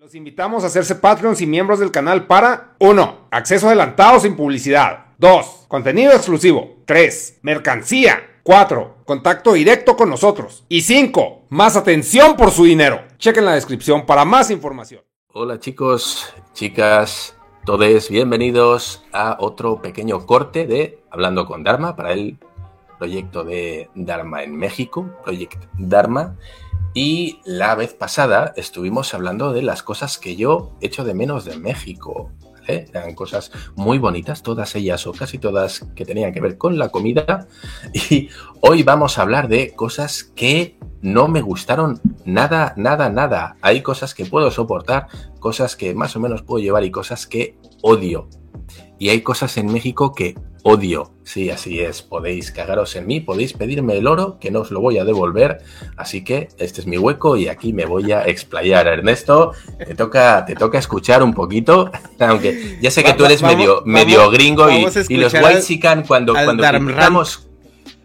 Los invitamos a hacerse Patreons y miembros del canal para 1. Acceso adelantado sin publicidad. 2. Contenido exclusivo. 3. Mercancía. 4. Contacto directo con nosotros. Y 5. Más atención por su dinero. Chequen la descripción para más información. Hola chicos, chicas, todos bienvenidos a otro pequeño corte de Hablando con Dharma para el proyecto de Dharma en México, Project Dharma. Y la vez pasada estuvimos hablando de las cosas que yo echo de menos de México. Eran cosas muy bonitas, todas ellas o casi todas que tenían que ver con la comida. Y hoy vamos a hablar de cosas que no me gustaron nada, nada, nada. Hay cosas que puedo soportar, cosas que más o menos puedo llevar y cosas que odio. Y hay cosas en México que odio. Sí, así es. Podéis cagaros en mí, podéis pedirme el oro, que no os lo voy a devolver. Así que este es mi hueco y aquí me voy a explayar. Ernesto, te toca, te toca escuchar un poquito, aunque ya sé que tú eres medio, medio gringo y, los white chican cuando, cuando criticamos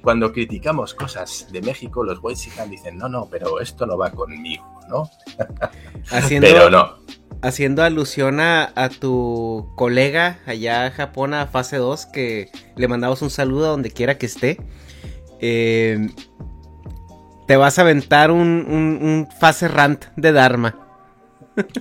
cuando criticamos cosas de México, los white chican dicen, no, no, pero esto no va conmigo, ¿no? pero no haciendo alusión a, tu colega allá en Japón, a fase 2, que le mandamos un saludo a donde quiera que esté. Eh, te vas a aventar un, fase rant de Dharma.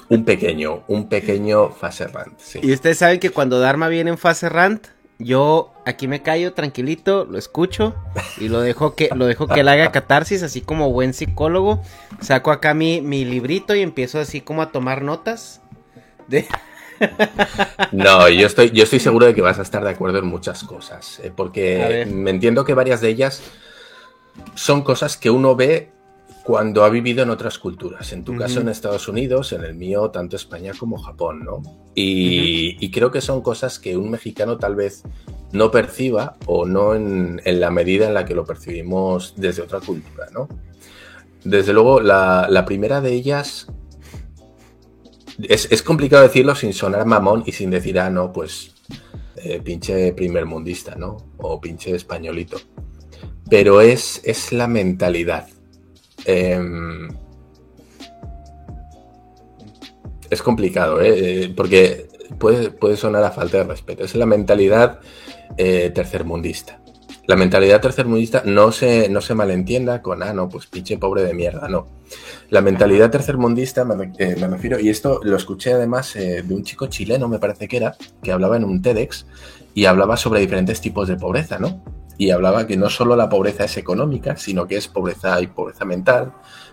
Un pequeño, un pequeño fase rant, sí. Y ustedes saben que cuando Dharma viene en fase rant, yo aquí me callo tranquilito, lo escucho y lo dejo que lo dejo que él haga catarsis, así como buen psicólogo. Saco acá mi, mi librito y empiezo así como a tomar notas. De... No, yo estoy, yo estoy seguro de que vas a estar de acuerdo en muchas cosas, eh, porque me entiendo que varias de ellas son cosas que uno ve cuando ha vivido en otras culturas. En tu caso en Estados Unidos, en el mío tanto España como Japón, ¿no? Y, creo que son cosas que un mexicano tal vez no perciba o no en, la medida en la que lo percibimos desde otra cultura, ¿no? Desde luego, la, primera de ellas es, complicado decirlo sin sonar mamón y sin decir, ah, no, pues eh, pinche primer mundista, ¿no? O pinche españolito. Pero es, es la mentalidad. Em, es complicado, ¿eh? ¿eh? porque puede, puede, sonar a falta de respeto. Es la mentalidad eh, tercermundista. La mentalidad tercermundista no se, no se malentienda con, ah, no, pues pinche pobre de mierda, no. La mentalidad tercermundista, me, eh, me refiero, y esto lo escuché además de un chico chileno, me parece que era, que hablaba en un TEDx y hablaba sobre diferentes tipos de pobreza, ¿no? Y hablaba que no solo la pobreza es económica, sino que es pobreza y pobreza mental,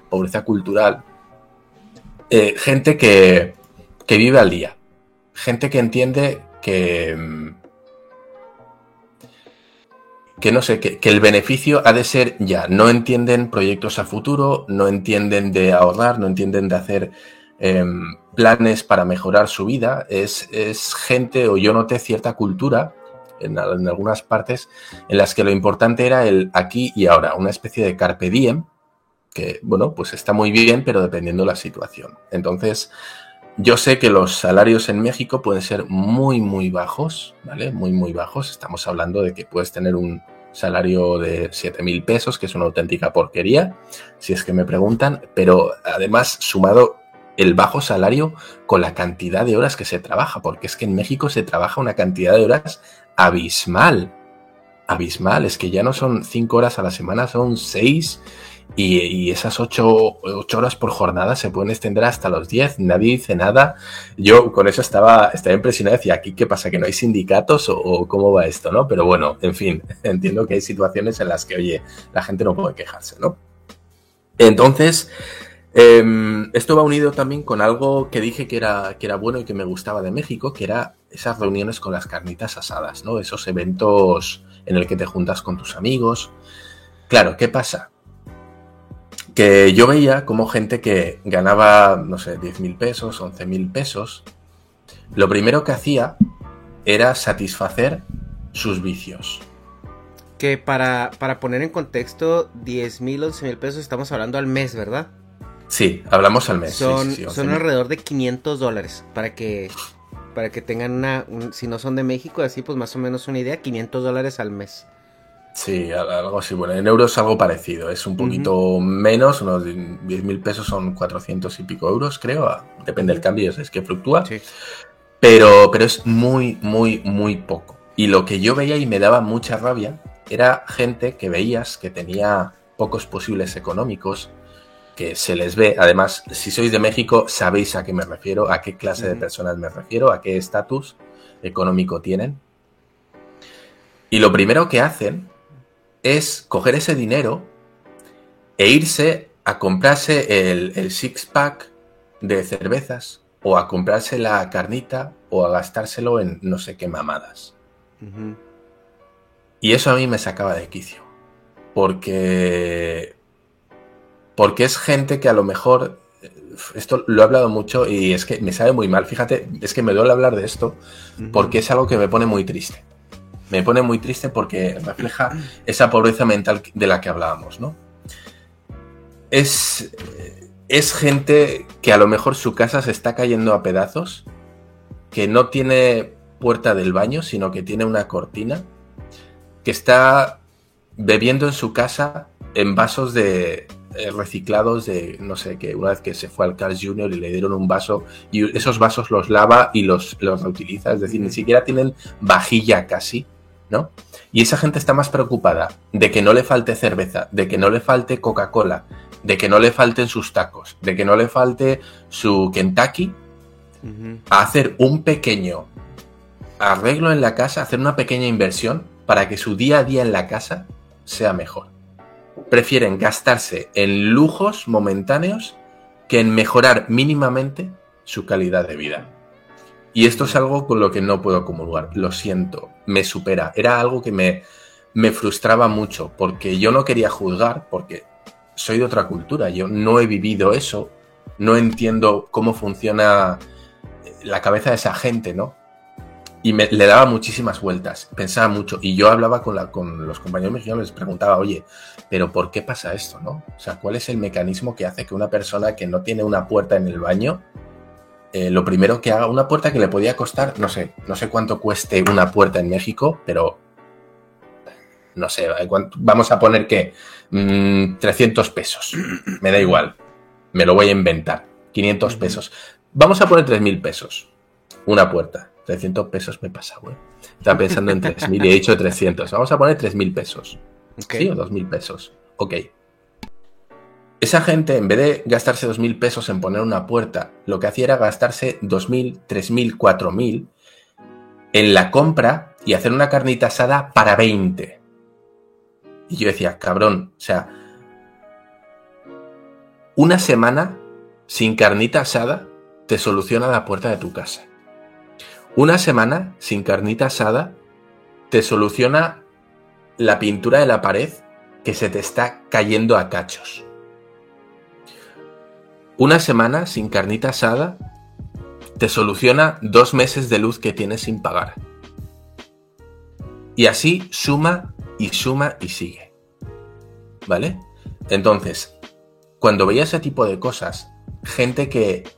pobreza cultural. Eh, gente que, que, vive al día, gente que entiende que, que no sé, que, el beneficio ha de ser ya, no entienden proyectos a futuro, no entienden de ahorrar, no entienden de hacer em, planes para mejorar su vida, es, es gente, o yo noté cierta cultura, en, algunas partes en las que lo importante era el aquí y ahora, una especie de carpe diem, que bueno, pues está muy bien, pero dependiendo de la situación. Entonces, yo sé que los salarios en México pueden ser muy, muy bajos, ¿vale? Muy, muy bajos. Estamos hablando de que puedes tener un salario de 7 mil pesos, que es una auténtica porquería, si es que me preguntan, pero además sumado el bajo salario con la cantidad de horas que se trabaja, porque es que en México se trabaja una cantidad de horas abismal. Abismal, es que ya no son cinco horas a la semana, son seis. Y, esas ocho, horas por jornada se pueden extender hasta los diez. Nadie dice nada. Yo con eso estaba, estaba impresionado. Decía, ¿aquí qué pasa? ¿Que no hay sindicatos o, cómo va esto? ¿no? Pero bueno, en fin, entiendo que hay situaciones en las que, oye, la gente no puede quejarse, ¿no? Entonces, Em, esto va unido también con algo que dije que era, que era bueno y que me gustaba de México, que era esas reuniones con las carnitas asadas, ¿no? Esos eventos en el que te juntas con tus amigos. Claro, ¿qué pasa? Que yo veía como gente que ganaba, no sé, 10 mil pesos, 11 mil pesos, lo primero que hacía era satisfacer sus vicios. Que para, para poner en contexto, 10 mil, 11 mil pesos estamos hablando al mes, ¿verdad? Sí, hablamos al mes. Son, son alrededor de 500 dólares para que, para que tengan una, si no son de México, así pues más o menos una idea, 500 dólares al mes. Sí, algo así. Bueno, en euros algo parecido. Es un poquito menos, unos 10.000 pesos son 400 y pico euros, creo. Depende del cambio, es que fluctúa. Pero, pero es muy, muy, muy poco. Y lo que yo veía y me daba mucha rabia era gente que veías que tenía pocos posibles económicos, que se les ve, además, si sois de México, sabéis a qué me refiero, a qué clase de personas me refiero, a qué estatus económico tienen. Y lo primero que hacen es coger ese dinero e irse a comprarse el, six-pack de cervezas o a comprarse la carnita o a gastárselo en no sé qué mamadas. Y eso a mí me sacaba de quicio. Porque. Porque es gente que a lo mejor. Esto lo he hablado mucho y es que me sabe muy mal. Fíjate, es que me duele hablar de esto porque es algo que me pone muy triste me pone muy triste porque refleja esa pobreza mental de la que hablábamos, ¿no? Es, es gente que a lo mejor su casa se está cayendo a pedazos, que no tiene puerta del baño, sino que tiene una cortina, que está bebiendo en su casa en vasos de reciclados de, no sé, que una vez que se fue al Carl Jr. y le dieron un vaso y esos vasos los lava y los, los reutiliza, es decir, ni siquiera tienen vajilla casi ¿no? Y esa gente está más preocupada de que no le falte cerveza, de que no le falte Coca-Cola, de que no le falten sus tacos, de que no le falte su Kentucky, a hacer un pequeño arreglo en la casa, hacer una pequeña inversión para que su día a día en la casa sea mejor. Prefieren gastarse en lujos momentáneos que en mejorar mínimamente su calidad de vida. Y esto es algo con lo que no puedo comulgar, lo siento, me supera. Era algo que me, me frustraba mucho, porque yo no quería juzgar, porque soy de otra cultura, yo no he vivido eso, no entiendo cómo funciona la cabeza de esa gente, ¿no? Y me, le daba muchísimas vueltas, pensaba mucho, y yo hablaba con, la, con los compañeros mexicanos, les preguntaba, oye, pero ¿por qué pasa esto, no? O sea, ¿cuál es el mecanismo que hace que una persona que no tiene una puerta en el baño eh, lo primero que haga, una puerta que le podía costar, no sé, no sé cuánto cueste una puerta en México, pero no sé, vamos a poner que 300 mm, pesos, me da igual, me lo voy a inventar, 500 pesos, vamos a poner 3.000 pesos, una puerta, 300 pesos me pasa, güey. Estaba pensando en 3.000 y he dicho 300, vamos a poner 3.000 pesos, ¿sí? O 2.000 pesos, ok. Esa gente, en vez de gastarse 2.000 pesos en poner una puerta, lo que hacía era gastarse 2.000, 3.000, 4.000 en la compra y hacer una carnita asada para 20. Y yo decía, cabrón, o sea, una semana sin carnita asada te soluciona la puerta de tu casa. Una semana sin carnita asada te soluciona la pintura de la pared que se te está cayendo a cachos. Una semana sin carnita asada te soluciona dos meses de luz que tienes sin pagar. Y así suma y suma y sigue. ¿Vale? Entonces, cuando veía ese tipo de cosas, gente que,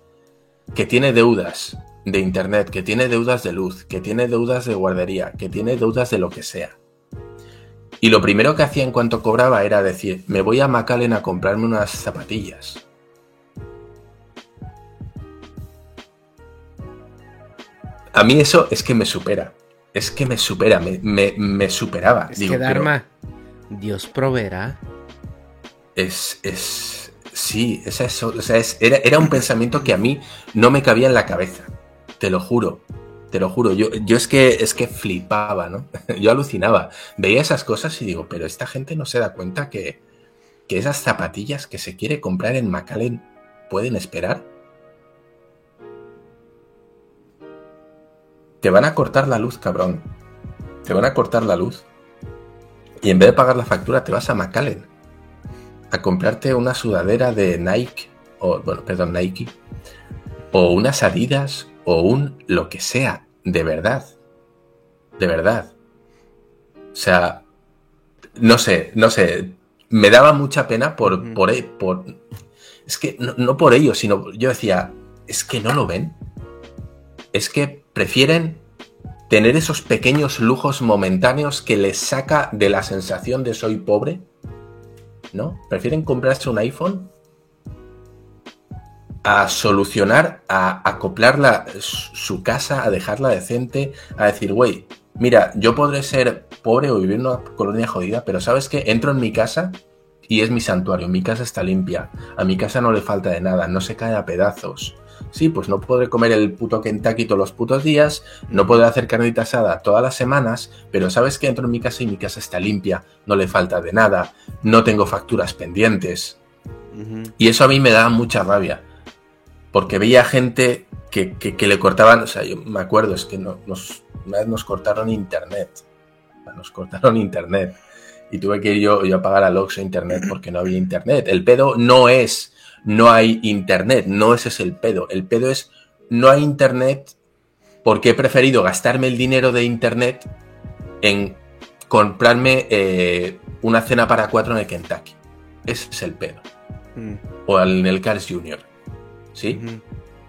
que tiene deudas de internet, que tiene deudas de luz, que tiene deudas de guardería, que tiene deudas de lo que sea. Y lo primero que hacía en cuanto cobraba era decir, me voy a Macallen a comprarme unas zapatillas. A mí eso es que me supera. Es que me supera, me, superaba. Es que Dharma, Dios proveerá. Es, es, sí, es eso. O sea, era, era, un pensamiento que a mí no me cabía en la cabeza. Te lo juro, te lo juro. Yo, yo es que es que flipaba, ¿no? Yo alucinaba. Veía esas cosas y digo, pero esta gente no se da cuenta que, que esas zapatillas que se quiere comprar en McAllen pueden esperar. te van a cortar la luz, cabrón. Te van a cortar la luz. Y en vez de pagar la factura, te vas a McAllen a comprarte una sudadera de Nike, o bueno, perdón, Nike, o unas Adidas, o un lo que sea, de verdad. De verdad. O sea, no sé, no sé. Me daba mucha pena por, por, por es que no, no por ello, sino yo decía, es que no lo ven. Es que prefieren tener esos pequeños lujos momentáneos que les saca de la sensación de soy pobre, ¿no? Prefieren comprarse un iPhone a solucionar, a acoplar su casa, a dejarla decente, a decir, güey, mira, yo podré ser pobre o vivir en una colonia jodida, pero ¿sabes qué? Entro en mi casa y es mi santuario, mi casa está limpia, a mi casa no le falta de nada, no se cae a pedazos. Sí, pues no podré comer el puto Kentucky todos los putos días, no podré hacer carnita asada todas las semanas, pero sabes que entro en mi casa y mi casa está limpia, no le falta de nada, no tengo facturas pendientes. Y eso a mí me da mucha rabia porque veía gente que, le cortaban, o sea, yo me acuerdo, es que nos, una vez nos cortaron internet, nos cortaron internet y tuve que ir yo, yo a pagar al Oxxo internet porque no había internet. El pedo no es no hay internet, no ese es el pedo, el pedo es no hay internet porque he preferido gastarme el dinero de internet en comprarme eh, una cena para cuatro en el Kentucky. Ese es el pedo. Mm. O en el Cars Junior. ¿Sí?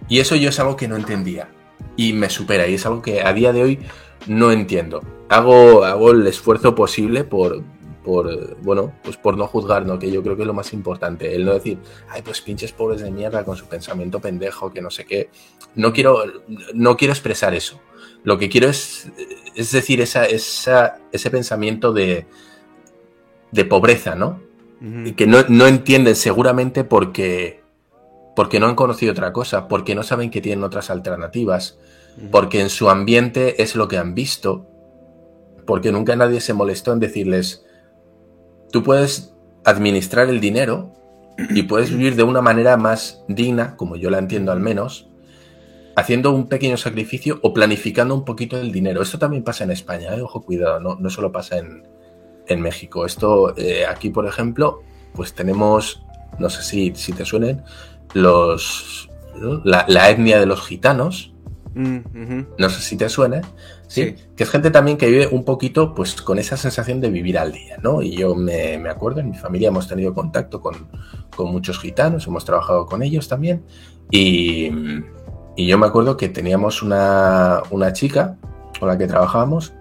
Y eso yo es algo que no entendía y me supera y es algo que a día de hoy no entiendo. Hago, hago el esfuerzo posible por, por, bueno, pues por no juzgar, ¿no? Que yo creo que es lo más importante. El no decir, ay, pues pinches pobres de mierda con su pensamiento pendejo, que no sé qué. No quiero, no quiero expresar eso. Lo que quiero es, es decir, esa, esa, ese pensamiento de, de pobreza, ¿no? Que no, no entienden seguramente porque porque no han conocido otra cosa, porque no saben que tienen otras alternativas, porque en su ambiente es lo que han visto, porque nunca nadie se molestó en decirles, tú puedes administrar el dinero y puedes vivir de una manera más digna, como yo la entiendo al menos, haciendo un pequeño sacrificio o planificando un poquito el dinero. Esto también pasa en España, ¿eh? ojo, cuidado, no, no solo pasa en, México. Esto, eh, aquí, por ejemplo, pues tenemos, no sé si, si te suenen, los la, etnia de los gitanos. Mm, no sé si te suena, ¿sí? Que es gente también que vive un poquito pues con esa sensación de vivir al día, ¿no? Y yo me, acuerdo, en mi familia hemos tenido contacto con, muchos gitanos, hemos trabajado con ellos también. Y, yo me acuerdo que teníamos una, chica con la que trabajábamos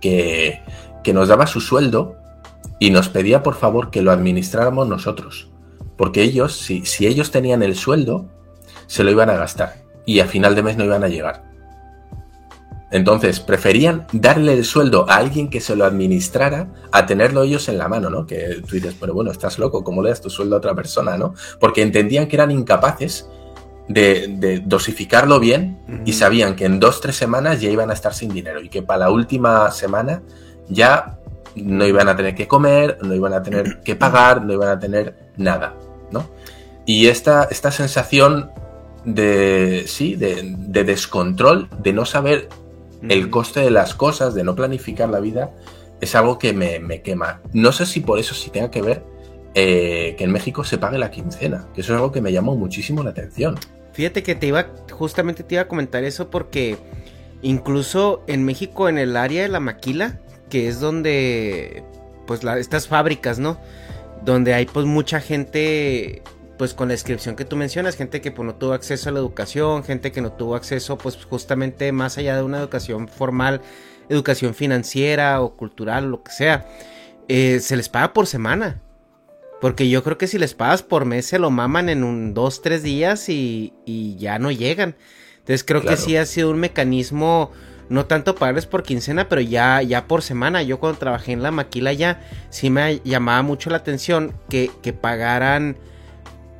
que, que nos daba su sueldo y nos pedía por favor que lo administráramos nosotros. Porque ellos, si, si ellos tenían el sueldo, se lo iban a gastar y a final de mes no iban a llegar. Entonces, preferían darle el sueldo a alguien que se lo administrara a tenerlo ellos en la mano, ¿no? Que tú dices, pero bueno, estás loco, ¿cómo le das tu sueldo a otra persona, no? Porque entendían que eran incapaces de, dosificarlo bien y sabían que en dos, tres semanas ya iban a estar sin dinero y que para la última semana ya no iban a tener que comer, no iban a tener que pagar, no iban a tener nada, ¿no? Y esta, esta sensación de, sí, de, descontrol, de no saber el coste de las cosas, de no planificar la vida, es algo que me, quema. No sé si por eso sí tenga que ver eh, que en México se pague la quincena, que eso es algo que me llamó muchísimo la atención. Fíjate que te iba, justamente te iba a comentar eso porque incluso en México, en el área de la maquila, que es donde, pues, estas fábricas, ¿no? Donde hay, pues, mucha gente, pues, con la descripción que tú mencionas, gente que, pues, no tuvo acceso a la educación, gente que no tuvo acceso, pues, justamente más allá de una educación formal, educación financiera o cultural, lo que sea, eh, se les paga por semana. Porque yo creo que si les pagas por mes se lo maman en un dos, tres días y, ya no llegan. Entonces creo que sí ha sido un mecanismo no tanto pagarles por quincena, pero ya, ya por semana. Yo cuando trabajé en la maquila ya, sí me llamaba mucho la atención que, pagaran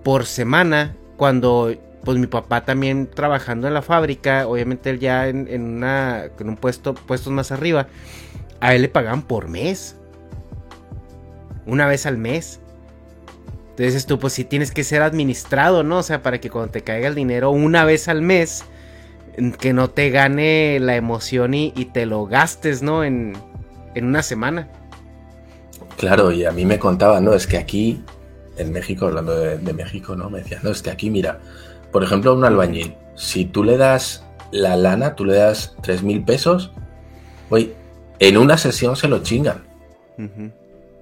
por semana cuando pues mi papá también trabajando en la fábrica, obviamente él ya en, una en un puesto puestos más arriba, a él le pagaban por mes. Una vez al mes. Entonces tú pues sí tienes que ser administrado, ¿no? O sea, para que cuando te caiga el dinero una vez al mes que no te gane la emoción y, te lo gastes, ¿no? En, una semana. Claro, y a mí me contaba, ¿no? Es que aquí, en México, hablando de, México, ¿no? Me decía, no, es que aquí, mira, por ejemplo, a un albañil, si tú le das la lana, tú le das tres mil pesos, oye, en una sesión se lo chingan.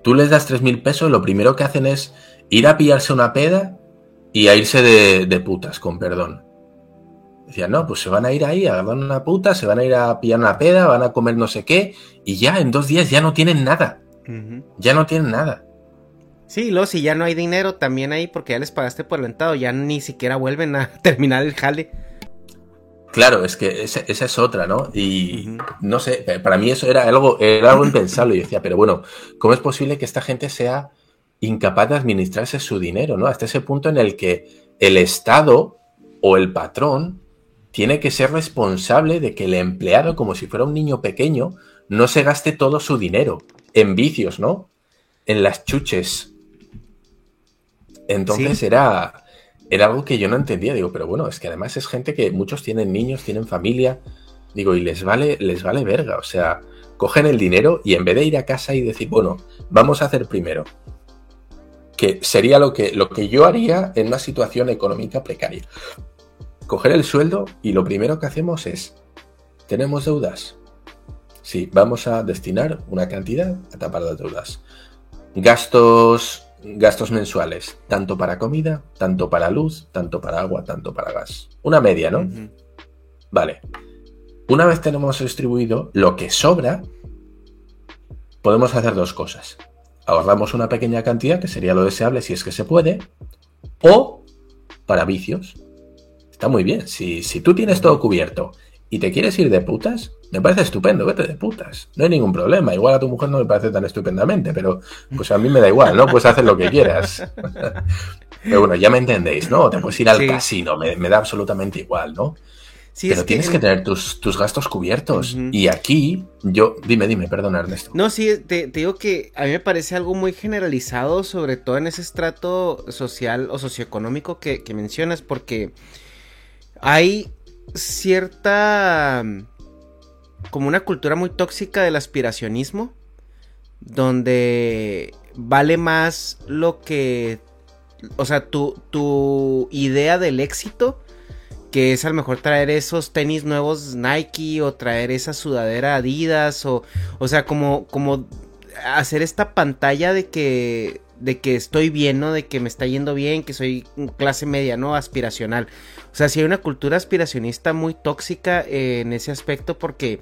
Tú les das tres mil pesos, lo primero que hacen es ir a pillarse una peda y a irse de putas, con perdón. Decían, no, pues se van a ir ahí a agarrar una puta, se van a ir a pillar una peda, van a comer no sé qué, y ya en dos días ya no tienen nada. Ya no tienen nada. Sí, luego si ya no hay dinero también ahí porque ya les pagaste por el ventado, ya ni siquiera vuelven a terminar el jale. Claro, es que esa, es otra, ¿no? Y no sé, para mí eso era algo, era algo impensable. Y decía, pero bueno, ¿cómo es posible que esta gente sea incapaz de administrarse su dinero, ¿no? Hasta ese punto en el que el Estado o el patrón tiene que ser responsable de que el empleado, como si fuera un niño pequeño, no se gaste todo su dinero en vicios, ¿no? En las chuches. Entonces era era algo que yo no entendía. Digo, pero bueno, es que además es gente que muchos tienen niños, tienen familia. Digo, y les vale, les vale verga. O sea, cogen el dinero y en vez de ir a casa y decir, bueno, vamos a hacer primero. Que sería lo que, lo que yo haría en una situación económica precaria. Coger el sueldo y lo primero que hacemos es, ¿tenemos deudas? Sí, vamos a destinar una cantidad a tapar las deudas. Gastos gastos mensuales, tanto para comida, tanto para luz, tanto para agua, tanto para gas. Una media, ¿no? Vale. Una vez tenemos distribuido lo que sobra, podemos hacer dos cosas. Ahorramos una pequeña cantidad, que sería lo deseable si es que se puede, o para vicios. Está muy bien. Si, si tú tienes todo cubierto y te quieres ir de putas, me parece estupendo, vete de putas. No hay ningún problema. Igual a tu mujer no me parece tan estupendamente, pero pues a mí me da igual, ¿no? Puedes hacer lo que quieras. pero bueno, ya me entendéis, ¿no? Te puedes ir al casino, me, da absolutamente igual, ¿no? pero tienes que, tener tus, gastos cubiertos. Y aquí, yo, dime, dime, perdona Ernesto. No, sí, te, digo que a mí me parece algo muy generalizado, sobre todo en ese estrato social o socioeconómico que, que mencionas, porque hay cierta como una cultura muy tóxica del aspiracionismo, donde vale más lo que, o sea, tu, tu idea del éxito, que es a lo mejor traer esos tenis nuevos Nike o traer esa sudadera Adidas o, o sea, como, como hacer esta pantalla de que de que estoy bien, ¿no? De que me está yendo bien, que soy clase media, ¿no? Aspiracional. O sea, si hay una cultura aspiracionista muy tóxica en ese aspecto porque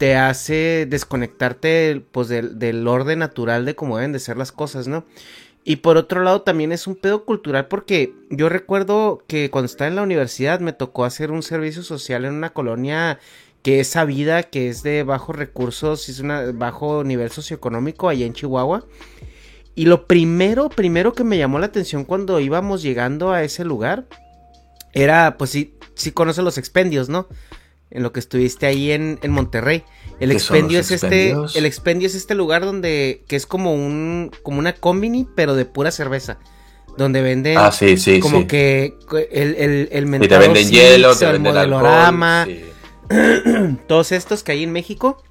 te hace desconectarte pues, del, orden natural de cómo deben de ser las cosas, ¿no? Y por otro lado también es un pedo cultural porque yo recuerdo que cuando estaba en la universidad me tocó hacer un servicio social en una colonia que es sabida, que es de bajos recursos, es una bajo nivel socioeconómico allá en Chihuahua. Y lo primero, primero que me llamó la atención cuando íbamos llegando a ese lugar era, pues sí, sí conoce los expendios, ¿no? En lo que estuviste ahí en, Monterrey. El expendio es este, el expendio es este lugar donde, que es como un, como una combini, pero de pura cerveza. Donde venden ah, sí, sí, como que el, el, el y te venden hielo, te venden modelorama, todos estos que hay en México.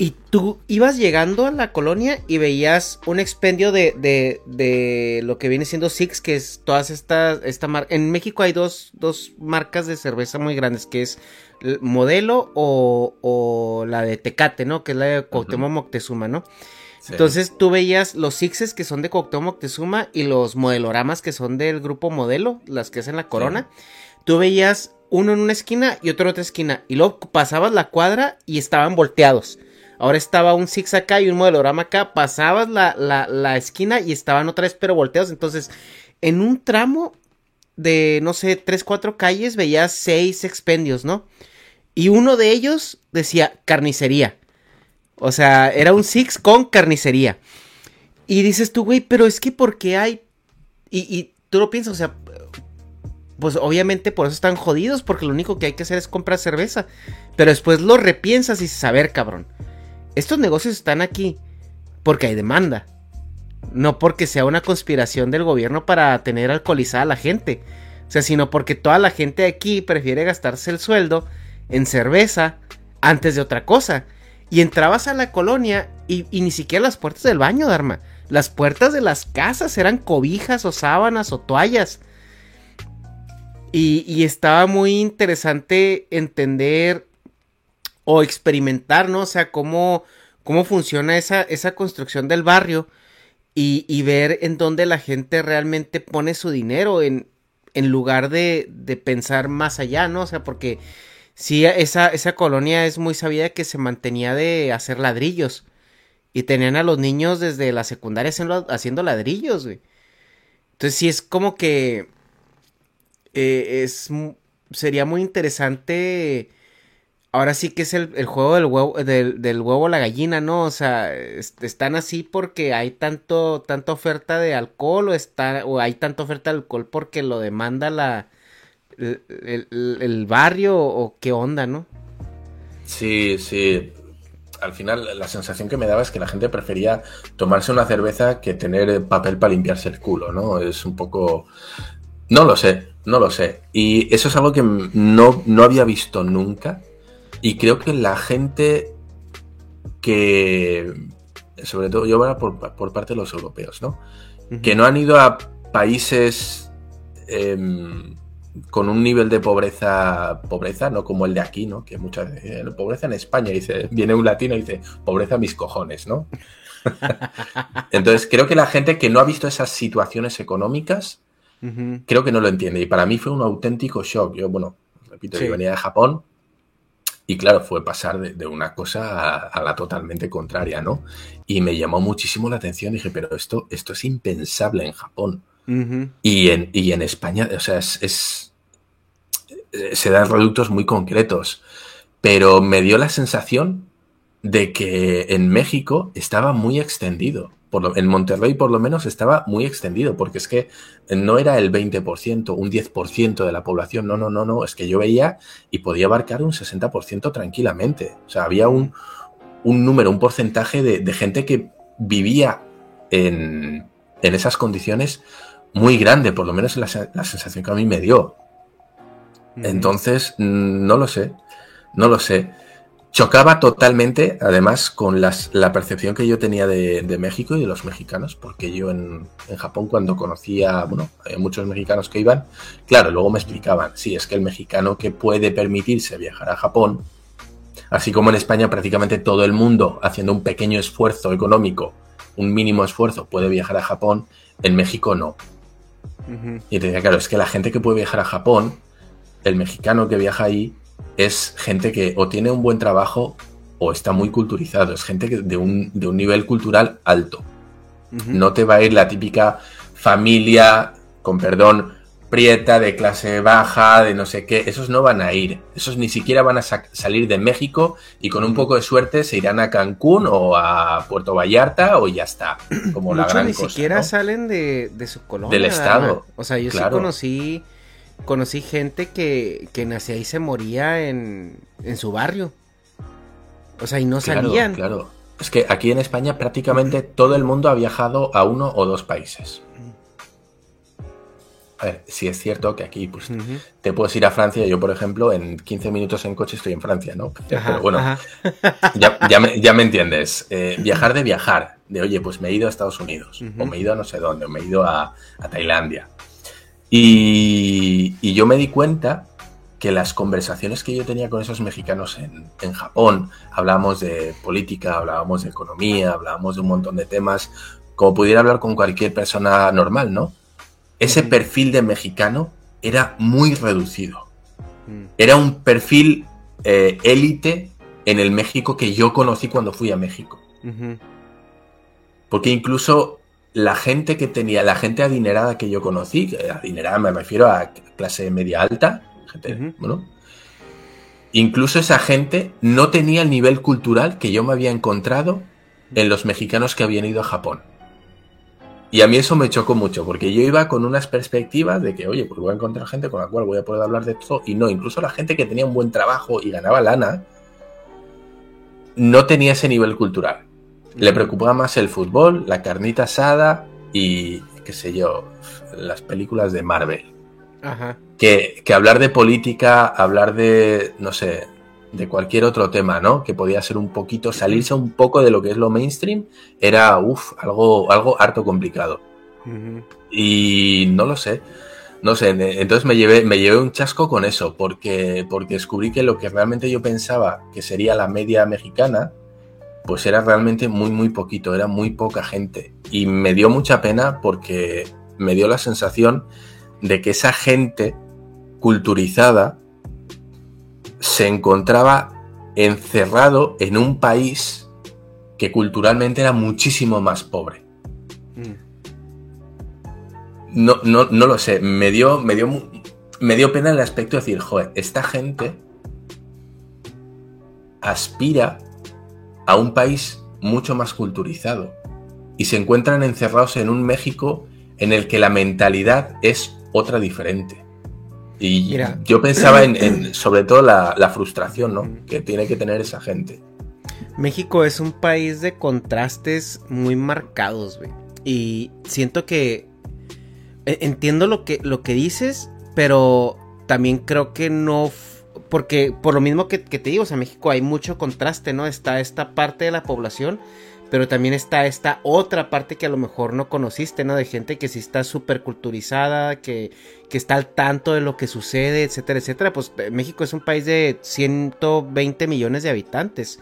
Y tú ibas llegando a la colonia y veías un expendio de, de, de lo que viene siendo Six, que es todas estas, esta marca. En México hay dos, dos, marcas de cerveza muy grandes, que es Modelo o, o la de Tecate, ¿no? Que es la de Cuauhtémoc Moctezuma, ¿no? Entonces tú veías los Sixes que son de Cuauhtémoc Moctezuma y los modeloramas que son del grupo Modelo, las que hacen la corona. Tú veías uno en una esquina y otro en otra esquina. Y luego pasabas la cuadra y estaban volteados. Ahora estaba un Six acá y un modelorama acá. Pasabas la, la, esquina y estaban otra vez pero volteados. Entonces, en un tramo de, no sé, tres, cuatro calles veías seis expendios, ¿no? Y uno de ellos decía carnicería. O sea, era un Six con carnicería. Y dices tú, güey, pero es que ¿por qué hay? Y, y tú lo piensas, o sea, pues obviamente por eso están jodidos, porque lo único que hay que hacer es comprar cerveza. Pero después lo repiensas y dices, a ver, cabrón. Estos negocios están aquí porque hay demanda. No porque sea una conspiración del gobierno para tener alcoholizada a la gente. O sea, sino porque toda la gente de aquí prefiere gastarse el sueldo en cerveza antes de otra cosa. Y entrabas a la colonia y, ni siquiera las puertas del baño, Dharma. Las puertas de las casas eran cobijas o sábanas o toallas. Y, y estaba muy interesante entender o experimentar, ¿no? O sea, cómo, cómo funciona esa, esa construcción del barrio y, ver en dónde la gente realmente pone su dinero, en, en lugar de, de pensar más allá, ¿no? O sea, porque sí, esa, esa colonia es muy sabida que se mantenía de hacer ladrillos. Y tenían a los niños desde la secundaria haciendo, haciendo ladrillos, güey. Entonces sí es como que eh, es sería muy interesante. Ahora sí que es el, juego del huevo, del, huevo la gallina, ¿no? O sea, están así porque hay tanto, tanta oferta de alcohol o, está, o hay tanta oferta de alcohol porque lo demanda la, el, barrio o qué onda, ¿no? Sí, sí. Al final la sensación que me daba es que la gente prefería tomarse una cerveza que tener papel para limpiarse el culo, ¿no? Es un poco... No lo sé, no lo sé. Y eso es algo que no, no había visto nunca. Y creo que la gente que, sobre todo yo ahora por, por parte de los europeos, ¿no? Que no han ido a países em, con un nivel de pobreza, pobreza, no como el de aquí, ¿no? Que muchas veces, eh, pobreza en España, dice, viene un latino y dice, pobreza mis cojones, ¿no? Entonces creo que la gente que no ha visto esas situaciones económicas, creo que no lo entiende. Y para mí fue un auténtico shock. Yo, bueno, repito, yo venía de Japón y claro, fue pasar de, una cosa a, la totalmente contraria, ¿no? Y me llamó muchísimo la atención. Dije, pero esto, esto es impensable en Japón. y, en, y en España, o sea, es, se dan productos muy concretos. Pero me dio la sensación de que en México estaba muy extendido en Monterrey por lo menos estaba muy extendido, porque es que no era el 20%, un 10% de la población, no, no, no, no, es que yo veía y podía abarcar un 60% tranquilamente. O sea, había un, número, un porcentaje de, gente que vivía en, esas condiciones muy grande, por lo menos la, la sensación que a mí me dio. Entonces, no lo sé, no lo sé chocaba totalmente, además, con la percepción que yo tenía de, México y de los mexicanos, porque yo en, Japón cuando conocía, bueno, hay muchos mexicanos que iban, claro, luego me explicaban, sí, es que el mexicano que puede permitirse viajar a Japón, así como en España prácticamente todo el mundo haciendo un pequeño esfuerzo económico, un mínimo esfuerzo, puede viajar a Japón, en México no. Y te decía, claro, es que la gente que puede viajar a Japón, el mexicano que viaja ahí, es gente que o tiene un buen trabajo o está muy culturizado, es gente de un, de un nivel cultural alto. No te va a ir la típica familia, con perdón, prieta, de clase baja, de no sé qué, esos no van a ir, esos ni siquiera van a salir de México y con un poco de suerte se irán a Cancún o a Puerto Vallarta o ya está, como la gran ni siquiera salen de, su colonia. Del estado. O sea, yo sí conocí conocí gente que, que nacía y se moría en, en su barrio. O sea, y no salían. Claro, es que aquí en España prácticamente todo el mundo ha viajado a uno o dos países. A ver, si es cierto que aquí pues, te puedes ir a Francia. Yo, por ejemplo, en 15 minutos en coche estoy en Francia, ¿no? Pero bueno, ya, me, entiendes. Eh, viajar de viajar. De, oye, pues me he ido a Estados Unidos. O me he ido a no sé dónde. O me he ido a, a Tailandia. Y, yo me di cuenta que las conversaciones que yo tenía con esos mexicanos en, Japón, hablábamos de política, hablábamos de economía, hablábamos de un montón de temas, como pudiera hablar con cualquier persona normal, ¿no? Ese perfil de mexicano era muy reducido. Mm. Era un perfil eh, élite en el México que yo conocí cuando fui a México. Porque incluso la gente que tenía, la gente adinerada que yo conocí, adinerada me refiero a clase media alta, gente, bueno, incluso esa gente no tenía el nivel cultural que yo me había encontrado en los mexicanos que habían ido a Japón. Y a mí eso me chocó mucho, porque yo iba con unas perspectivas de que, oye, pues voy a encontrar gente con la cual voy a poder hablar de esto, y no, incluso la gente que tenía un buen trabajo y ganaba lana, no tenía ese nivel cultural. Le preocupaba más el fútbol, la carnita asada y, qué sé yo, las películas de Marvel. Ajá. Que, hablar de política, hablar de, no sé, de cualquier otro tema, ¿no? Que podía ser un poquito, salirse un poco de lo que es lo mainstream, era, uff, algo, algo harto complicado. Y no lo sé. No sé, entonces me llevé, me llevé un chasco con eso, porque, porque descubrí que lo que realmente yo pensaba que sería la media mexicana, pues era realmente muy, muy poquito, era muy poca gente. Y me dio mucha pena porque me dio la sensación de que esa gente culturizada se encontraba encerrado en un país que culturalmente era muchísimo más pobre. Mm. No, no, no lo sé, me dio, me, dio, me dio pena el aspecto de decir, joder, esta gente aspira a un país mucho más culturizado y se encuentran encerrados en un México en el que la mentalidad es otra diferente. Y yo pensaba en, sobre todo la, frustración que tiene que tener esa gente. México es un país de contrastes muy marcados, güey. Y siento que e, entiendo lo que, lo que dices, pero también creo que no porque por lo mismo que, te digo, o sea, México hay mucho contraste, ¿no? Está esta parte de la población, pero también está esta otra parte que a lo mejor no conociste, ¿no? De gente que sí está súper culturizada, que, que está al tanto de lo que sucede, etcétera, etcétera. Pues eh, México es un país de 120 millones de habitantes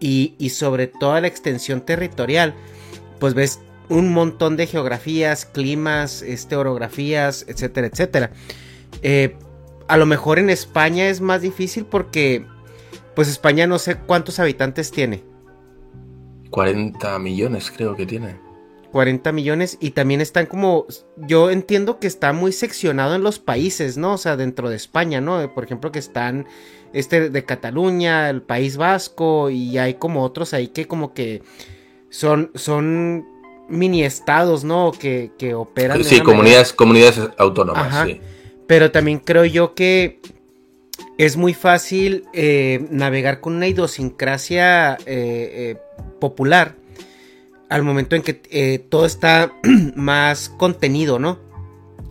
y, y sobre toda la extensión territorial, pues ves un montón de geografías, climas, este, orografías, etcétera, etcétera. Eh, a lo mejor en España es más difícil porque, pues España no sé cuántos habitantes tiene. 40 millones creo que tiene. 40 millones y también están como, yo entiendo que está muy seccionado en los países, ¿no? O sea, dentro de España, ¿no? Por ejemplo, que están este de Cataluña, el País Vasco y hay como otros ahí que como que son, son mini estados, ¿no? Que, que operan. Sí, comunidades, comunidades autónomas, sí. Pero también creo yo que es muy fácil eh, navegar con una idiosincrasia eh, eh, popular al momento en que todo está más contenido, ¿no?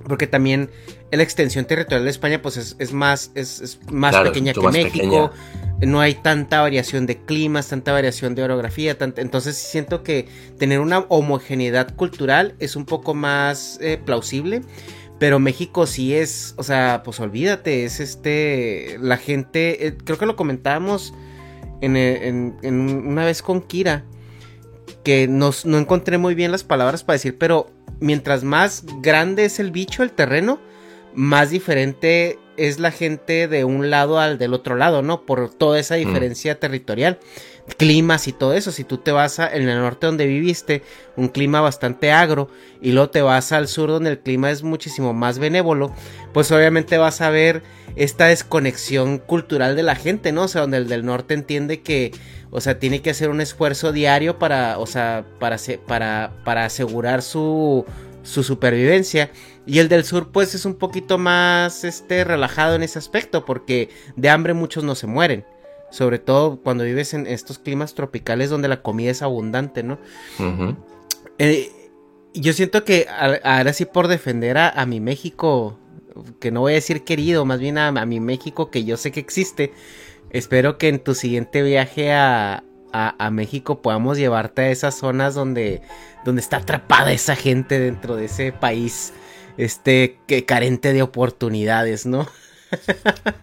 Porque también la extensión territorial de España pues es, más, es, más pequeña que México. No hay tanta variación de climas, tanta variación de orografía. entonces siento que tener una homogeneidad cultural es un poco más plausible. Pero México sí es, o sea, pues olvídate, es este, la gente, eh, creo que lo comentábamos en, una vez con Kira, que no encontré muy bien las palabras para decir, pero mientras más grande es el bicho, el terreno, más diferente es la gente de un lado al del otro lado, ¿no? Por toda esa mm. diferencia territorial climas y todo eso. Si tú te vas a, en el norte donde viviste, un clima bastante agro, y luego te vas al sur donde el clima es muchísimo más benévolo, pues obviamente vas a ver esta desconexión cultural de la gente, ¿no? O sea, donde el del norte entiende que, o sea, tiene que hacer un esfuerzo diario para, o sea, para, para, para asegurar su, su supervivencia. Y el del sur, pues, es un poquito más, este, relajado en ese aspecto, porque de hambre muchos no se mueren sobre todo cuando vives en estos climas tropicales donde la comida es abundante, ¿no? Eh, yo siento que ahora sí por defender a, mi México, que no voy a decir querido, más bien a, mi México que yo sé que existe, espero que en tu siguiente viaje a, México podamos llevarte a esas zonas donde, donde está atrapada esa gente dentro de ese país, este, que carente de oportunidades, ¿no?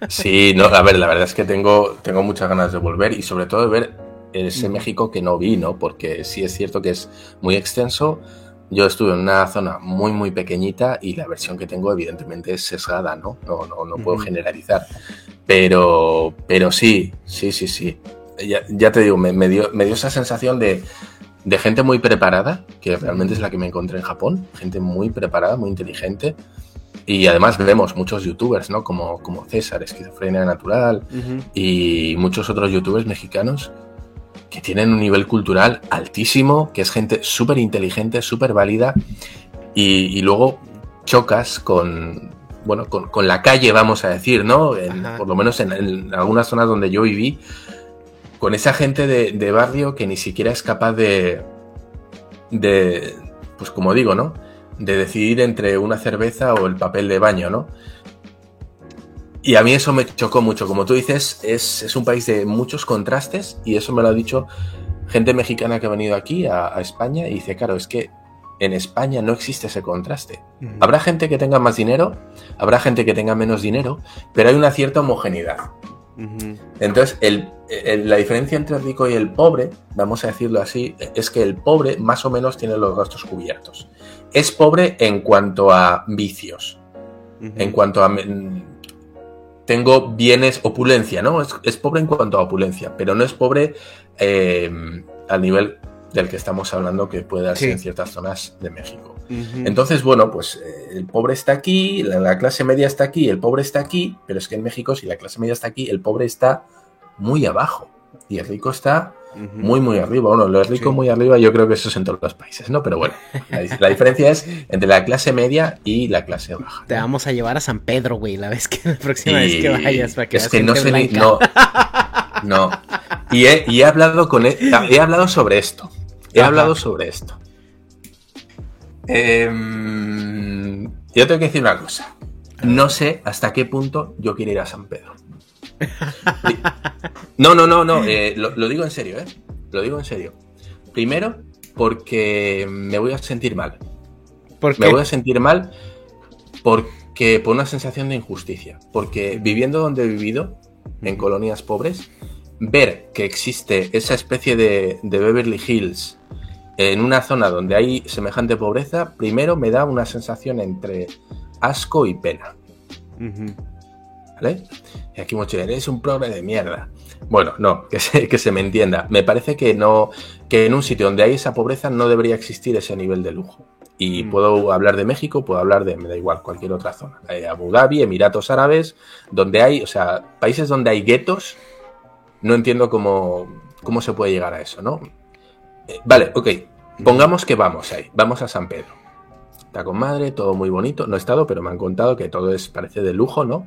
Sí, no, a ver, la verdad es que tengo, tengo muchas ganas de volver y sobre todo de ver ese México que no vi, ¿no? Porque sí es cierto que es muy extenso. Yo estuve en una zona muy, muy pequeñita y la versión que tengo evidentemente es sesgada, ¿no? No, no, no puedo generalizar. Pero, pero sí, sí, sí, sí. Ya, te digo, me, dio, me dio esa sensación de, de gente muy preparada, que realmente es la que me encontré en Japón. Gente muy preparada, muy inteligente y además vemos muchos youtubers, ¿no? Como, como César, Esquizofrenia Natural, y muchos otros youtubers mexicanos que tienen un nivel cultural altísimo, que es gente súper inteligente, súper válida, y, luego chocas con, bueno, con, la calle, vamos a decir, ¿no? por lo menos en, algunas zonas donde yo viví, con esa gente de, de barrio que ni siquiera es capaz de, de, pues como digo, ¿no? De decidir entre una cerveza o el papel de baño, ¿no? Y a mí eso me chocó mucho. Como tú dices, es, un país de muchos contrastes y eso me lo ha dicho gente mexicana que ha venido aquí a, España y dice, claro, es que en España no existe ese contraste. Habrá gente que tenga más dinero, habrá gente que tenga menos dinero, pero hay una cierta homogeneidad. Entonces, la diferencia entre el rico y el pobre, vamos a decirlo así, es que el pobre más o menos tiene los gastos cubiertos. Es pobre en cuanto a vicios. En cuanto a... Tengo bienes, opulencia, ¿no? Es, pobre en cuanto a opulencia, pero no es pobre eh, al nivel del que estamos hablando que puede darse en ciertas zonas de México. Entonces, bueno, pues eh, el pobre está aquí, la, clase media está aquí, el pobre está aquí, pero es que en México si la clase media está aquí, el pobre está muy abajo y el rico está muy, muy arriba. Bueno, lo rico muy arriba yo creo que eso es en todos los países, ¿no? Pero bueno, la, diferencia es entre la clase media y la clase baja. Te vamos a llevar a San Pedro, güey, la vez que la próxima vez que vayas para que Es que no sé ni... No, no. Y he, y he hablado con él, he hablado sobre esto. He hablado sobre esto. Em, yo tengo que decir una cosa. No sé hasta qué punto yo quiero ir a San Pedro. No, no, no, no. Eh, lo, digo en serio, ¿eh? Lo digo en serio. Primero, porque me voy a sentir mal. ¿Por Me voy a sentir mal porque por una sensación de injusticia. Porque viviendo donde he vivido, en colonias pobres, ver que existe esa especie de, de Beverly Hills en una zona donde hay semejante pobreza, primero me da una sensación entre asco y pena. ¿Vale? Y aquí mucho eres un progre de mierda. Bueno, no, que se, que se me entienda. Me parece que no, que en un sitio donde hay esa pobreza no debería existir ese nivel de lujo. Y mm. puedo hablar de México, puedo hablar de, me da igual, cualquier otra zona. Eh, Abu Dhabi, Emiratos Árabes, donde hay, o sea, países donde hay guetos, no entiendo cómo, cómo se puede llegar a eso, ¿no? Eh, vale, ok. Pongamos que vamos ahí, vamos a San Pedro. Está con madre, todo muy bonito. No he estado, pero me han contado que todo es, parece de lujo, ¿no?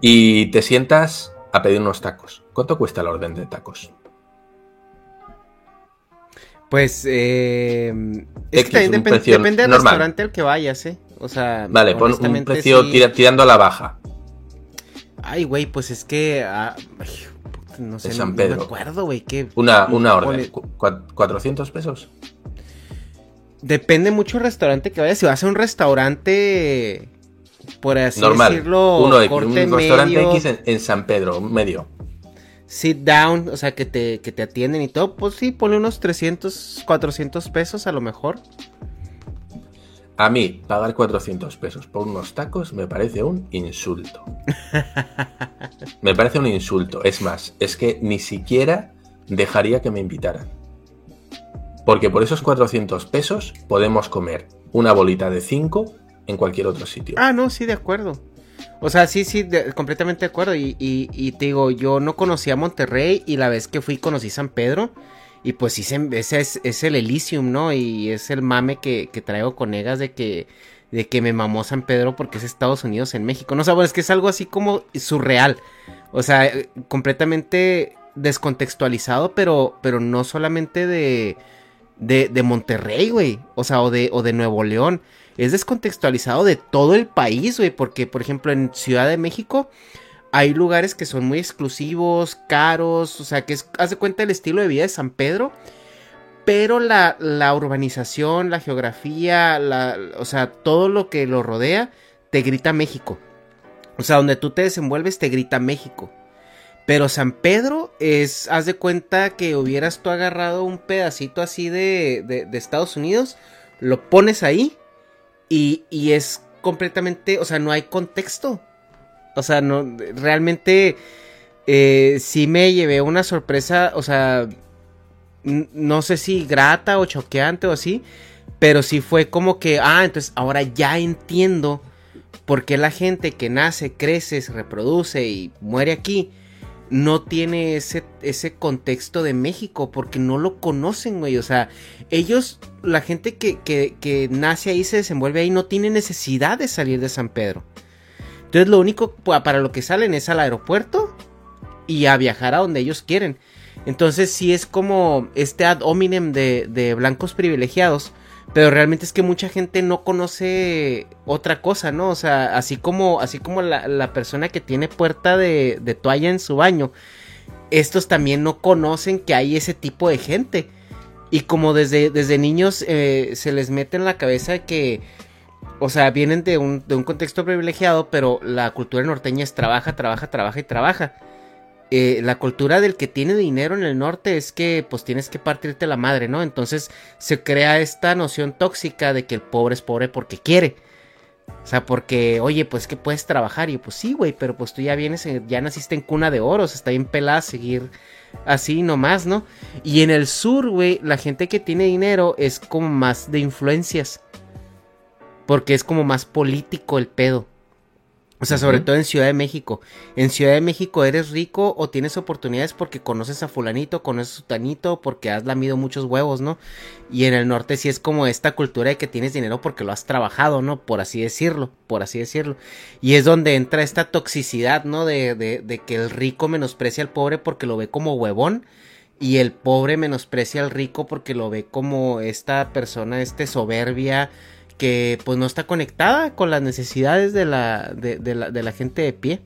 Y te sientas a pedir unos tacos. ¿Cuánto cuesta la orden de tacos? Pues eh, es que depende del restaurante al que vayas, ¿eh? O sea, vale, pon un precio tirando a la baja. Ay, güey, pues es que ah, no sé, San Pedro. me acuerdo, güey. Una, una orden, ¿400 pesos? Depende mucho del restaurante que vayas. Si vas a un restaurante, por así Normal. decirlo, Uno de, un restaurante X en, San Pedro, medio. Sit down, o sea, que te, que te atienden y todo, pues sí, pone unos 300, 400 pesos a lo mejor. A mí, pagar 400 pesos por unos tacos me parece un insulto. me parece un insulto. Es más, es que ni siquiera dejaría que me invitaran. Porque por esos 400 pesos podemos comer una bolita de 5 en cualquier otro sitio. Ah, no, sí, de acuerdo. O sea, sí, sí, completamente de acuerdo. Y, y, te digo, yo no conocía Monterrey y la vez que fui conocí San Pedro. Y pues sí, ese es, el Elysium, ¿no? Y es el mame que, traigo con Egas de que, de que me mamó San Pedro porque es Estados Unidos en México. No, o es que es algo así como surreal. O sea, completamente descontextualizado, pero, pero no solamente de, de, de Monterrey, güey. O sea, o de, o de Nuevo León. Es descontextualizado de todo el país, güey. Porque, por ejemplo, en Ciudad de México hay lugares que son muy exclusivos, caros, o sea, que es, haz de cuenta el estilo de vida de San Pedro, pero la, la urbanización, la geografía, la, o sea, todo lo que lo rodea, te grita México. O sea, donde tú te desenvuelves, te grita México. Pero San Pedro es, haz de cuenta que hubieras tú agarrado un pedacito así de, de, de Estados Unidos, lo pones ahí y, y es completamente, o sea, no hay contexto. O sea, no, realmente eh, sí me llevé una sorpresa, o sea, no sé si grata o choqueante o así, pero sí fue como que, ah, entonces ahora ya entiendo por qué la gente que nace, crece, se reproduce y muere aquí no tiene ese, ese contexto de México porque no lo conocen, güey. O sea, ellos, la gente que, que, que nace ahí, se desenvuelve ahí, no tiene necesidad de salir de San Pedro. Entonces lo único para lo que salen es al aeropuerto y a viajar a donde ellos quieren. Entonces sí es como este ad hominem de, blancos privilegiados. Pero realmente es que mucha gente no conoce otra cosa, ¿no? O sea, así como, así como la, persona que tiene puerta de, toalla en su baño. Estos también no conocen que hay ese tipo de gente. Y como desde, desde niños eh, se les mete en la cabeza que o sea, vienen de un, de un contexto privilegiado, pero la cultura norteña es trabaja, trabaja, trabaja y trabaja. Eh, la cultura del que tiene dinero en el norte es que pues tienes que partirte la madre, ¿no? Entonces se crea esta noción tóxica de que el pobre es pobre porque quiere. O sea, porque, oye, pues que puedes trabajar. Y yo, pues sí, güey, pero pues tú ya vienes, ya naciste en cuna de oro, o sea, está bien pelada seguir así nomás, ¿no? Y en el sur, güey, la gente que tiene dinero es como más de influencias. Porque es como más político el pedo. O sea, sobre todo en Ciudad de México. En Ciudad de México eres rico o tienes oportunidades porque conoces a fulanito, conoces a tanito, porque has lamido muchos huevos, ¿no? Y en el norte sí es como esta cultura de que tienes dinero porque lo has trabajado, ¿no? Por así decirlo, por así decirlo. Y es donde entra esta toxicidad, ¿no? De, de, de que el rico menosprecia al pobre porque lo ve como huevón. Y el pobre menosprecia al rico porque lo ve como esta persona, este soberbia, que pues no está conectada con las necesidades de la, de, la, gente de pie.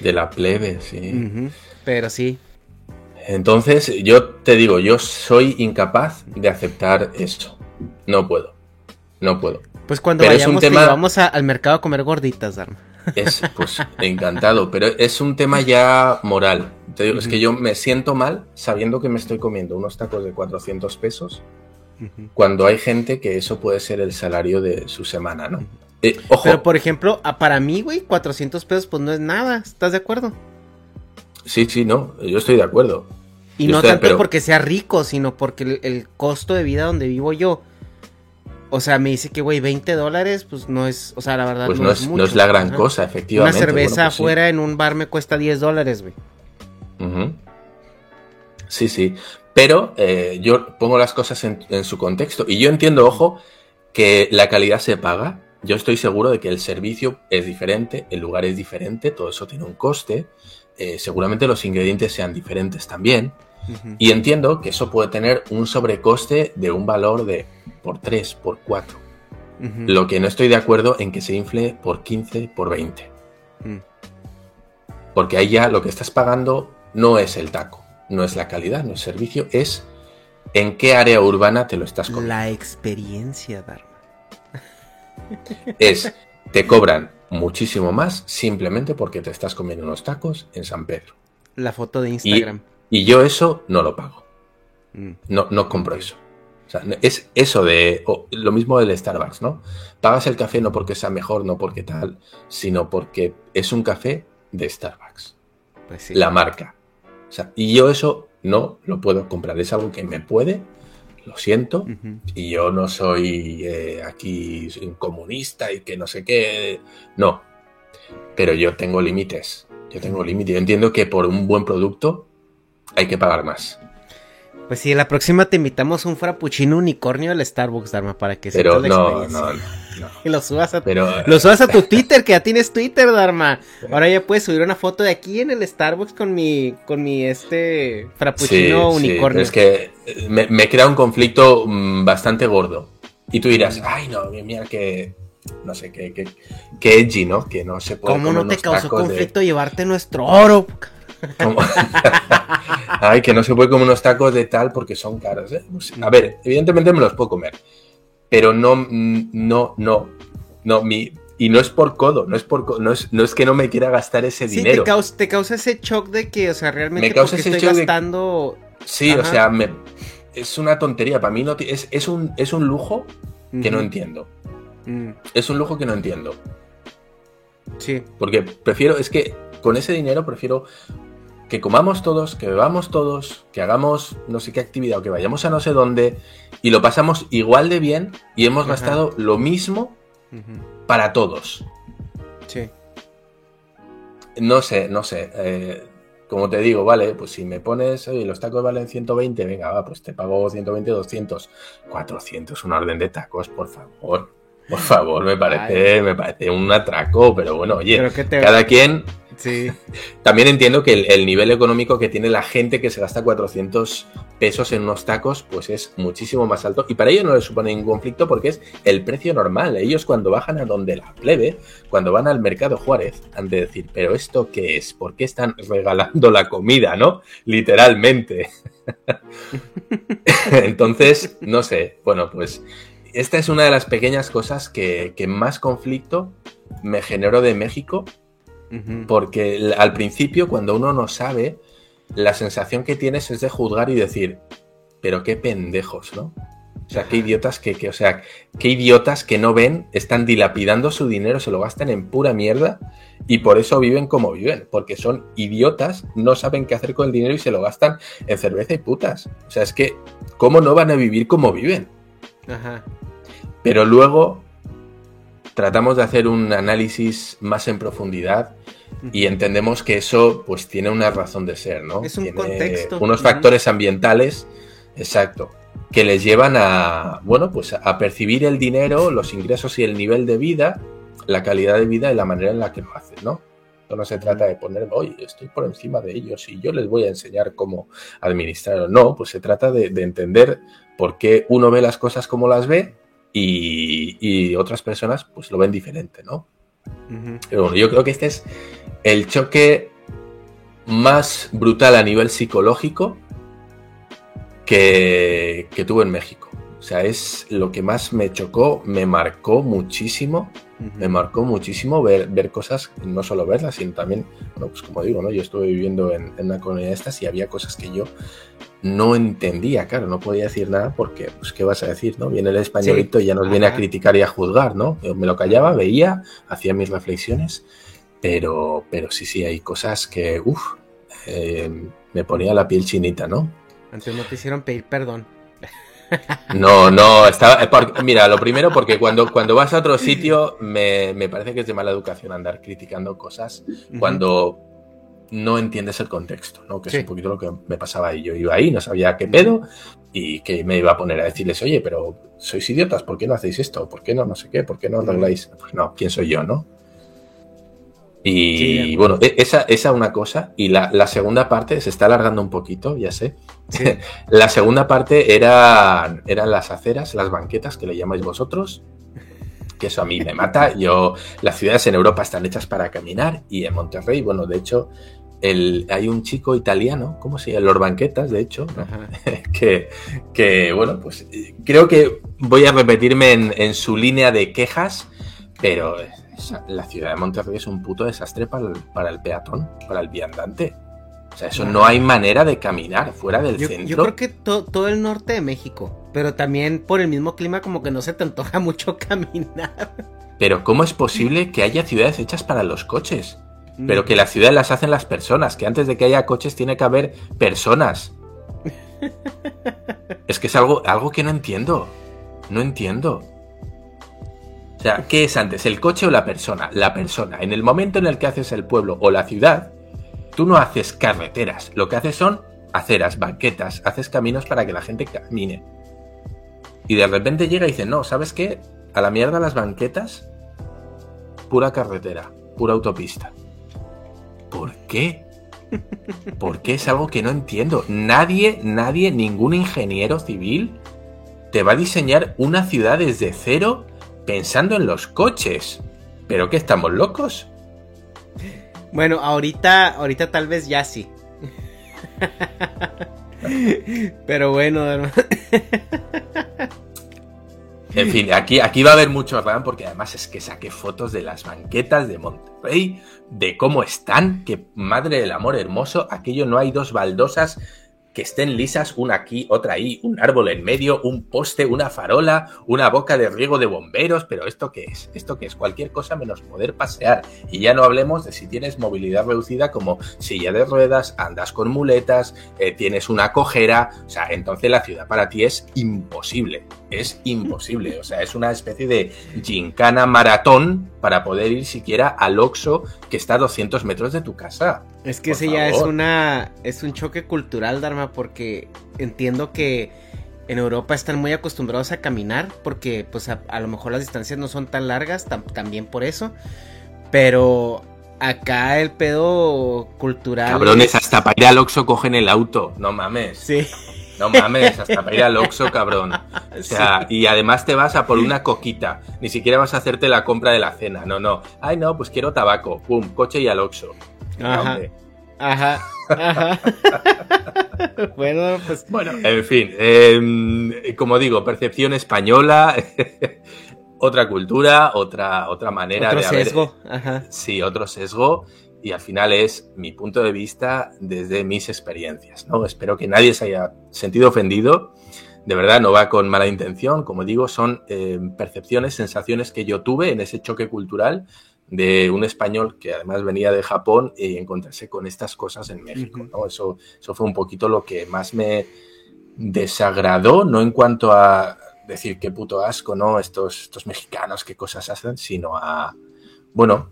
De la plebe, sí. Pero sí. Entonces, yo te digo, yo soy incapaz de aceptar eso. No puedo. No puedo. Pues cuando vayamos, vamos al mercado a comer gorditas, Dharma. Es, pues, encantado, pero es un tema ya moral. Te digo, es que yo me siento mal sabiendo que me estoy comiendo unos tacos de 400 pesos cuando hay gente que eso puede ser el salario de su semana, ¿no? Eh, Pero, por ejemplo, para mí, güey, 400 pesos, pues no es nada. ¿Estás de acuerdo? Sí, sí, no. Yo estoy de acuerdo. Y no tanto porque sea rico, sino porque el, costo de vida donde vivo yo. O sea, me dice que, güey, 20 dólares, pues no es, o sea, la verdad pues no, es, no es la gran cosa, efectivamente. Una cerveza pues afuera en un bar me cuesta 10 dólares, güey. Sí, sí. Pero eh, yo pongo las cosas en, su contexto y yo entiendo, ojo, que la calidad se paga. Yo estoy seguro de que el servicio es diferente, el lugar es diferente, todo eso tiene un coste. Eh, seguramente los ingredientes sean diferentes también. Y entiendo que eso puede tener un sobrecoste de un valor de por 3, por 4. Lo que no estoy de acuerdo en que se infle por 15, por 20. Mm. Porque ahí ya lo que estás pagando no es el taco no es la calidad, no es servicio, es en qué área urbana te lo estás comiendo. La experiencia, Dharma. Es, te cobran muchísimo más simplemente porque te estás comiendo unos tacos en San Pedro. La foto de Instagram. Y, yo eso no lo pago. Mm. No, no compro eso. es eso de lo mismo del Starbucks, ¿no? Pagas el café no porque sea mejor, no porque tal, sino porque es un café de Starbucks. Pues La marca y yo eso no lo puedo comprar. Es algo que me puede, lo siento, y yo no soy eh, aquí un comunista y que no sé qué. No. Pero yo tengo límites. Yo tengo límites. Yo entiendo que por un buen producto hay que pagar más. Pues sí, la próxima te invitamos un frappuccino unicornio del Starbucks, Dharma, para que Pero la no, no, no, Y lo subas a, lo subas a tu Twitter, que ya tienes Twitter, Dharma. Ahora ya puedes subir una foto de aquí en el Starbucks con mi, con mi este frappuccino unicornio. es que me, me, crea un conflicto mm, bastante gordo. Y tú dirás, ay no, mira que no sé, qué que, edgy, ¿no? Que no se puede. ¿Cómo no te causó conflicto llevarte nuestro oro? Ay, que no se puede comer unos tacos de tal porque son caros. ¿eh? A ver, evidentemente me los puedo comer, pero no, no, no, no, mi, y no es por codo, no es por no es, no es que no me quiera gastar ese dinero. Te causa, te causa ese shock de que, o sea, realmente me causa ese estoy gastando. Sí, o sea, me... es una tontería. Para mí no es, es, un, es un lujo que no entiendo. Mm. Es un lujo que no entiendo. Sí. Porque prefiero, es que con ese dinero prefiero que comamos todos, que bebamos todos, que hagamos no sé qué actividad o que vayamos a no sé dónde y lo pasamos igual de bien y hemos gastado lo mismo para todos. Sí. No sé, no sé. Eh, como te digo, vale, pues si me pones, oye, los tacos valen 120, venga, va, pues te pago 120, 200, 400, un orden de tacos, por favor. Por favor, me parece, me parece un atraco, pero bueno, oye, cada quien Sí. También entiendo que el, nivel económico que tiene la gente que se gasta 400 pesos en unos tacos, pues es muchísimo más alto. Y para ellos no les supone ningún conflicto porque es el precio normal. Ellos cuando bajan a donde la plebe, cuando van al mercado Juárez, han de decir, pero ¿esto qué es? ¿Por qué están regalando la comida, no? Literalmente. Entonces, no sé. Bueno, pues esta es una de las pequeñas cosas que, que más conflicto me generó de México porque al principio, cuando uno no sabe, la sensación que tienes es de juzgar y decir, pero qué pendejos, ¿no? O sea, qué idiotas que, que, o sea, qué idiotas que no ven, están dilapidando su dinero, se lo gastan en pura mierda y por eso viven como viven, porque son idiotas, no saben qué hacer con el dinero y se lo gastan en cerveza y putas. O sea, es que, ¿cómo no van a vivir como viven? Ajá. Pero luego tratamos de hacer un análisis más en profundidad y entendemos que eso pues tiene una razón de ser, ¿no? Es un contexto. Unos factores ambientales, exacto, que les llevan a, bueno, pues a percibir el dinero, los ingresos y el nivel de vida, la calidad de vida y la manera en la que lo hacen, ¿no? No se trata de poner, oye, estoy por encima de ellos y yo les voy a enseñar cómo administrar. No, pues se trata de, entender por qué uno ve las cosas como las ve y, otras personas pues lo ven diferente, ¿no? Pero bueno, yo creo que este es el choque más brutal a nivel psicológico que, que tuve en México. O sea, es lo que más me chocó, me marcó muchísimo me marcó muchísimo ver, ver cosas, no solo verlas, sino también, bueno, pues como digo, ¿no? Yo estuve viviendo en, en una comunidad de estas y había cosas que yo no entendía, claro, no podía decir nada porque, pues, ¿qué vas a decir, no? Viene el españolito y ya nos viene a criticar y a juzgar, ¿no? Yo me lo callaba, veía, hacía mis reflexiones, pero, pero sí, sí, hay cosas que, uff, eh, me ponía la piel chinita, ¿no? Antes no te hicieron pedir perdón. No, no, estaba. Eh, mira, lo primero, porque cuando, cuando vas a otro sitio, me, parece que es de mala educación andar criticando cosas cuando no entiendes el contexto, ¿no? Que es un poquito lo que me pasaba ahí. Yo iba ahí, no sabía qué pedo, y que me iba a poner a decirles, oye, pero sois idiotas, ¿por qué no hacéis esto? ¿Por qué no? No sé qué, ¿por qué no arregláis? Pues no, ¿quién soy yo, no? Y bueno, e, esa, esa una cosa. Y la, segunda parte se está alargando un poquito, ya sé. la segunda parte era, eran las aceras, las banquetas que le llamáis vosotros. Que eso a mí me mata. Yo, las ciudades en Europa están hechas para caminar. Y en Monterrey, bueno, de hecho, el, hay un chico italiano, ¿cómo se llama? Los Banquetas, de hecho, que, que, bueno, pues creo que voy a repetirme en, en su línea de quejas, pero la ciudad de Monterrey es un puto desastre para el, peatón, para el viandante. O sea, eso no hay manera de caminar fuera del centro. Yo creo que todo el norte de México, pero también por el mismo clima como que no se te antoja mucho caminar. Pero ¿cómo es posible que haya ciudades hechas para los coches? Pero que las ciudades las hacen las personas, que antes de que haya coches tiene que haber personas. es que es algo, algo que no entiendo. No entiendo. O sea, ¿qué es antes, el coche o la persona? La persona. En el momento en el que haces el pueblo o la ciudad, tú no haces carreteras, lo que haces son aceras, banquetas, haces caminos para que la gente camine. Y de repente llega y dice, no, ¿sabes qué? A la mierda las banquetas, pura carretera, pura autopista. ¿Por qué? Porque es algo que no entiendo. Nadie, nadie, ningún ingeniero civil te va a diseñar una ciudad desde cero pensando en los coches. ¿Pero qué estamos locos? Bueno, ahorita, ahorita tal vez ya sí. Pero bueno, En fin, aquí, aquí va a haber mucho RAM porque además es que saqué fotos de las banquetas de Monterrey, de cómo están, que madre del amor hermoso, aquello no hay dos baldosas que estén lisas, una aquí, otra ahí, un árbol en medio, un poste, una farola, una boca de riego de bomberos, pero ¿esto qué es? ¿Esto qué es? Cualquier cosa menos poder pasear. Y ya no hablemos de si tienes movilidad reducida como silla de ruedas, andas con muletas, eh, tienes una cojera, o sea, entonces la ciudad para ti es imposible, es imposible, o sea, es una especie de gincana maratón para poder ir siquiera al Oxo que está a 200 metros de tu casa. Es que ese ya es una es un choque cultural, Dharma, porque entiendo que en Europa están muy acostumbrados a caminar porque pues a, lo mejor las distancias no son tan largas, también por eso, pero acá el pedo cultural Cabrones, hasta para ir al Oxxo cogen el auto, no mames. Sí. No mames, hasta para ir al Oxxo, cabrón. O sea, y además te vas a por una coquita. Ni siquiera vas a hacerte la compra de la cena. No, no. Ay, no, pues quiero tabaco. Pum, coche y al Oxxo. Ajá. Ajá. Ajá. bueno, pues. Bueno, en fin. Em, como digo, percepción española. otra cultura, otra, otra manera otro de sesgo. Ajá. Sí, otro sesgo y al final es mi punto de vista desde mis experiencias. ¿no? Espero que nadie se haya sentido ofendido de verdad no va con mala intención, como digo, son eh, percepciones, sensaciones que yo tuve en ese choque cultural de un español que además venía de Japón y encontrarse con estas cosas en México. ¿no? Eso, eso fue un poquito lo que más me desagradó, no en cuanto a decir qué puto asco, ¿no? Estos, estos mexicanos, qué cosas hacen, sino a, bueno,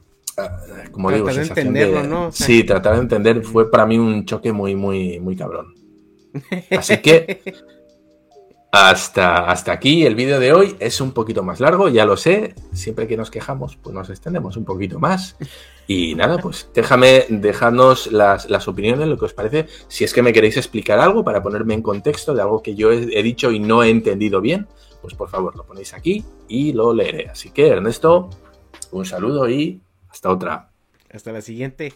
como digo, de entenderlo, ¿no? sí, tratar de entender fue para mí un choque muy, muy, muy cabrón. Así que hasta, hasta aquí el vídeo de hoy. Es un poquito más largo, ya lo sé. Siempre que nos quejamos, pues nos extendemos un poquito más. Y nada, pues déjame, dejadnos las, las opiniones, lo que os parece. Si es que me queréis explicar algo para ponerme en contexto de algo que yo he, he dicho y no he entendido bien, pues por favor lo ponéis aquí y lo leeré. Así que, Ernesto, un saludo y hasta otra. Hasta la siguiente.